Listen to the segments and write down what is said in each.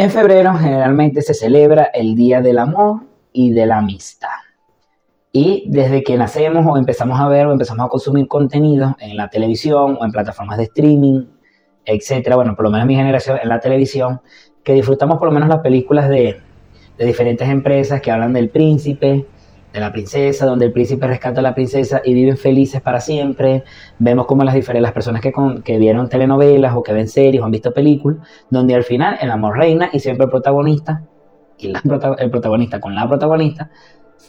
En febrero generalmente se celebra el Día del Amor y de la Amistad. Y desde que nacemos o empezamos a ver o empezamos a consumir contenido en la televisión o en plataformas de streaming, etcétera, bueno, por lo menos mi generación en la televisión, que disfrutamos por lo menos las películas de, de diferentes empresas que hablan del príncipe, de la princesa, donde el príncipe rescata a la princesa y viven felices para siempre. Vemos como las, las personas que, que vieron telenovelas o que ven series o han visto películas, donde al final el amor reina y siempre el protagonista y el protagonista con la protagonista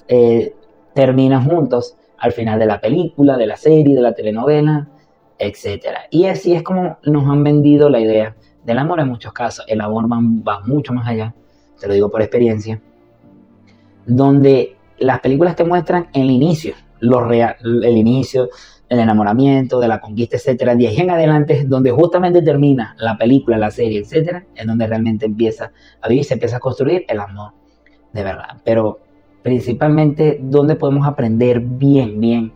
eh, terminan juntos al final de la película, de la serie, de la telenovela, etc. Y así es como nos han vendido la idea del amor en muchos casos. El amor va mucho más allá, te lo digo por experiencia, donde las películas te muestran el inicio, lo real, el inicio, el enamoramiento, de la conquista, etcétera. De ahí en adelante, donde justamente termina la película, la serie, etcétera, es donde realmente empieza a vivir, se empieza a construir el amor de verdad. Pero principalmente, donde podemos aprender bien, bien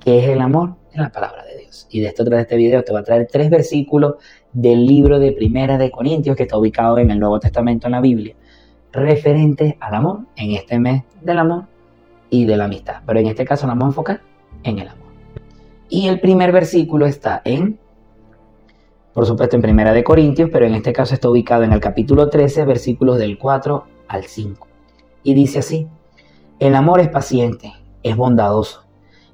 qué es el amor, en la palabra de Dios. Y de esto tras este video te voy a traer tres versículos del libro de Primera de Corintios, que está ubicado en el Nuevo Testamento en la Biblia referente al amor, en este mes del amor y de la amistad. Pero en este caso nos vamos a enfocar en el amor. Y el primer versículo está en, por supuesto, en Primera de Corintios, pero en este caso está ubicado en el capítulo 13, versículos del 4 al 5. Y dice así, el amor es paciente, es bondadoso.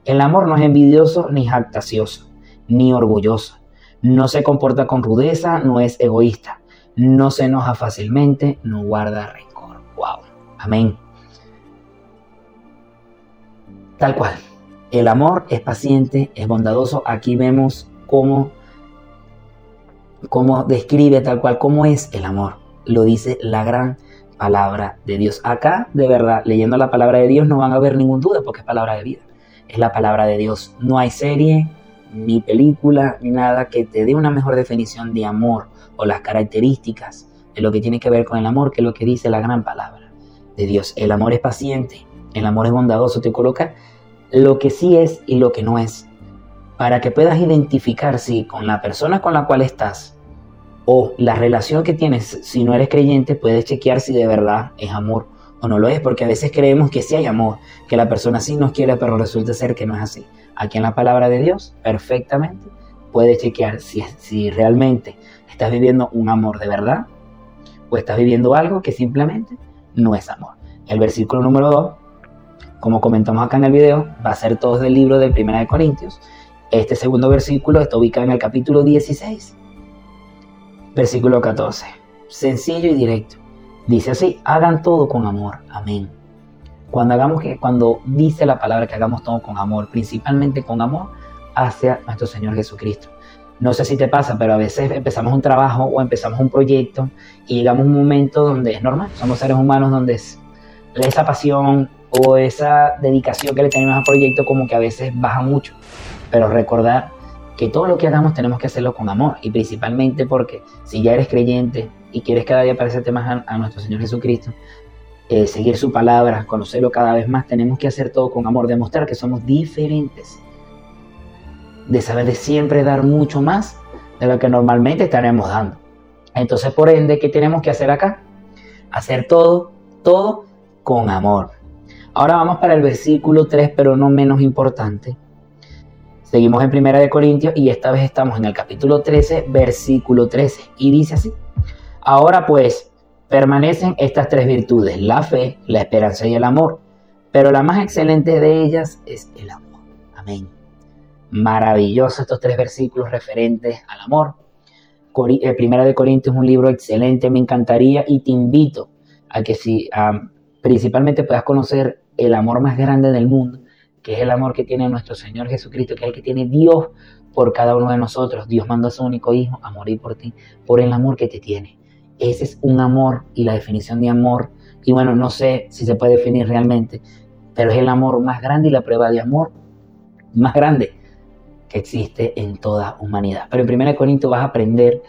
El amor no es envidioso ni jactacioso, ni orgulloso. No se comporta con rudeza, no es egoísta no se enoja fácilmente, no guarda rencor. Amén. Tal cual. El amor es paciente, es bondadoso. Aquí vemos cómo, cómo describe tal cual cómo es el amor. Lo dice la gran palabra de Dios. Acá, de verdad, leyendo la palabra de Dios no van a haber ningún duda porque es palabra de vida. Es la palabra de Dios. No hay serie, ni película, ni nada que te dé una mejor definición de amor o las características de lo que tiene que ver con el amor, que lo que dice la gran palabra de Dios. El amor es paciente, el amor es bondadoso, te coloca lo que sí es y lo que no es, para que puedas identificar si con la persona con la cual estás o la relación que tienes, si no eres creyente, puedes chequear si de verdad es amor o no lo es, porque a veces creemos que sí hay amor, que la persona sí nos quiere, pero resulta ser que no es así. Aquí en la palabra de Dios, perfectamente, puedes chequear si, si realmente ¿Estás viviendo un amor de verdad? ¿O estás viviendo algo que simplemente no es amor? El versículo número 2, como comentamos acá en el video, va a ser todo del libro de Primera de Corintios. Este segundo versículo está ubicado en el capítulo 16, versículo 14. Sencillo y directo. Dice así, hagan todo con amor. Amén. Cuando hagamos que, cuando dice la palabra que hagamos todo con amor, principalmente con amor hacia nuestro Señor Jesucristo. No sé si te pasa, pero a veces empezamos un trabajo o empezamos un proyecto y llegamos a un momento donde es normal, somos seres humanos donde esa pasión o esa dedicación que le tenemos al proyecto como que a veces baja mucho. Pero recordar que todo lo que hagamos tenemos que hacerlo con amor y principalmente porque si ya eres creyente y quieres cada día parecerte más a, nuestro Señor Jesucristo, eh, seguir su palabra, conocerlo cada vez más, tenemos que hacer todo con amor, demostrar que somos diferentes de saber de siempre dar mucho más de lo que normalmente estaremos dando. Entonces, por ende, ¿qué tenemos que hacer acá? Hacer todo, todo con amor. Ahora vamos para el versículo 3, pero no menos importante. Seguimos en Primera de Corintios y esta vez estamos en el capítulo 13, versículo 13. Y dice así, ahora pues permanecen estas tres virtudes, la fe, la esperanza y el amor. Pero la más excelente de ellas es el amor. Amén maravilloso estos tres versículos referentes al amor. Eh, Primera de Corintios es un libro excelente, me encantaría y te invito a que si principalmente puedas conocer el amor más grande del mundo, que es el amor que tiene nuestro Señor Jesucristo, que es el que tiene Dios por cada uno de nosotros. Dios mandó a su único Hijo a morir por ti, por el amor que te tiene. Ese es un amor y la definición de amor, y bueno, no sé si se puede definir realmente, pero es el amor más grande y la prueba de amor más grande existe en toda humanidad. Pero en 1 Corintios vas a aprender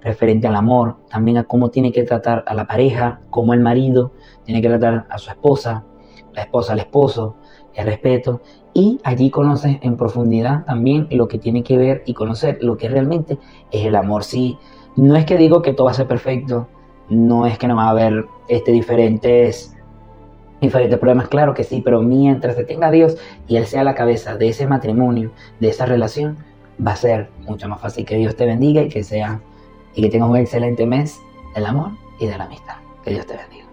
referente al amor, también a cómo tiene que tratar a la pareja, cómo el marido tiene que tratar a su esposa, la esposa al esposo, el respeto. Y allí conoces en profundidad también lo que tiene que ver y conocer lo que realmente es el amor. Sí, no es que digo que todo va a ser perfecto, no es que no va a haber este, diferentes, diferentes problemas, claro que sí, pero mientras se tenga a Dios y Él sea la cabeza de ese matrimonio, de esa relación, va a ser mucho más fácil. Que Dios te bendiga y que sea y que tengas un excelente mes del amor y de la amistad. Que Dios te bendiga.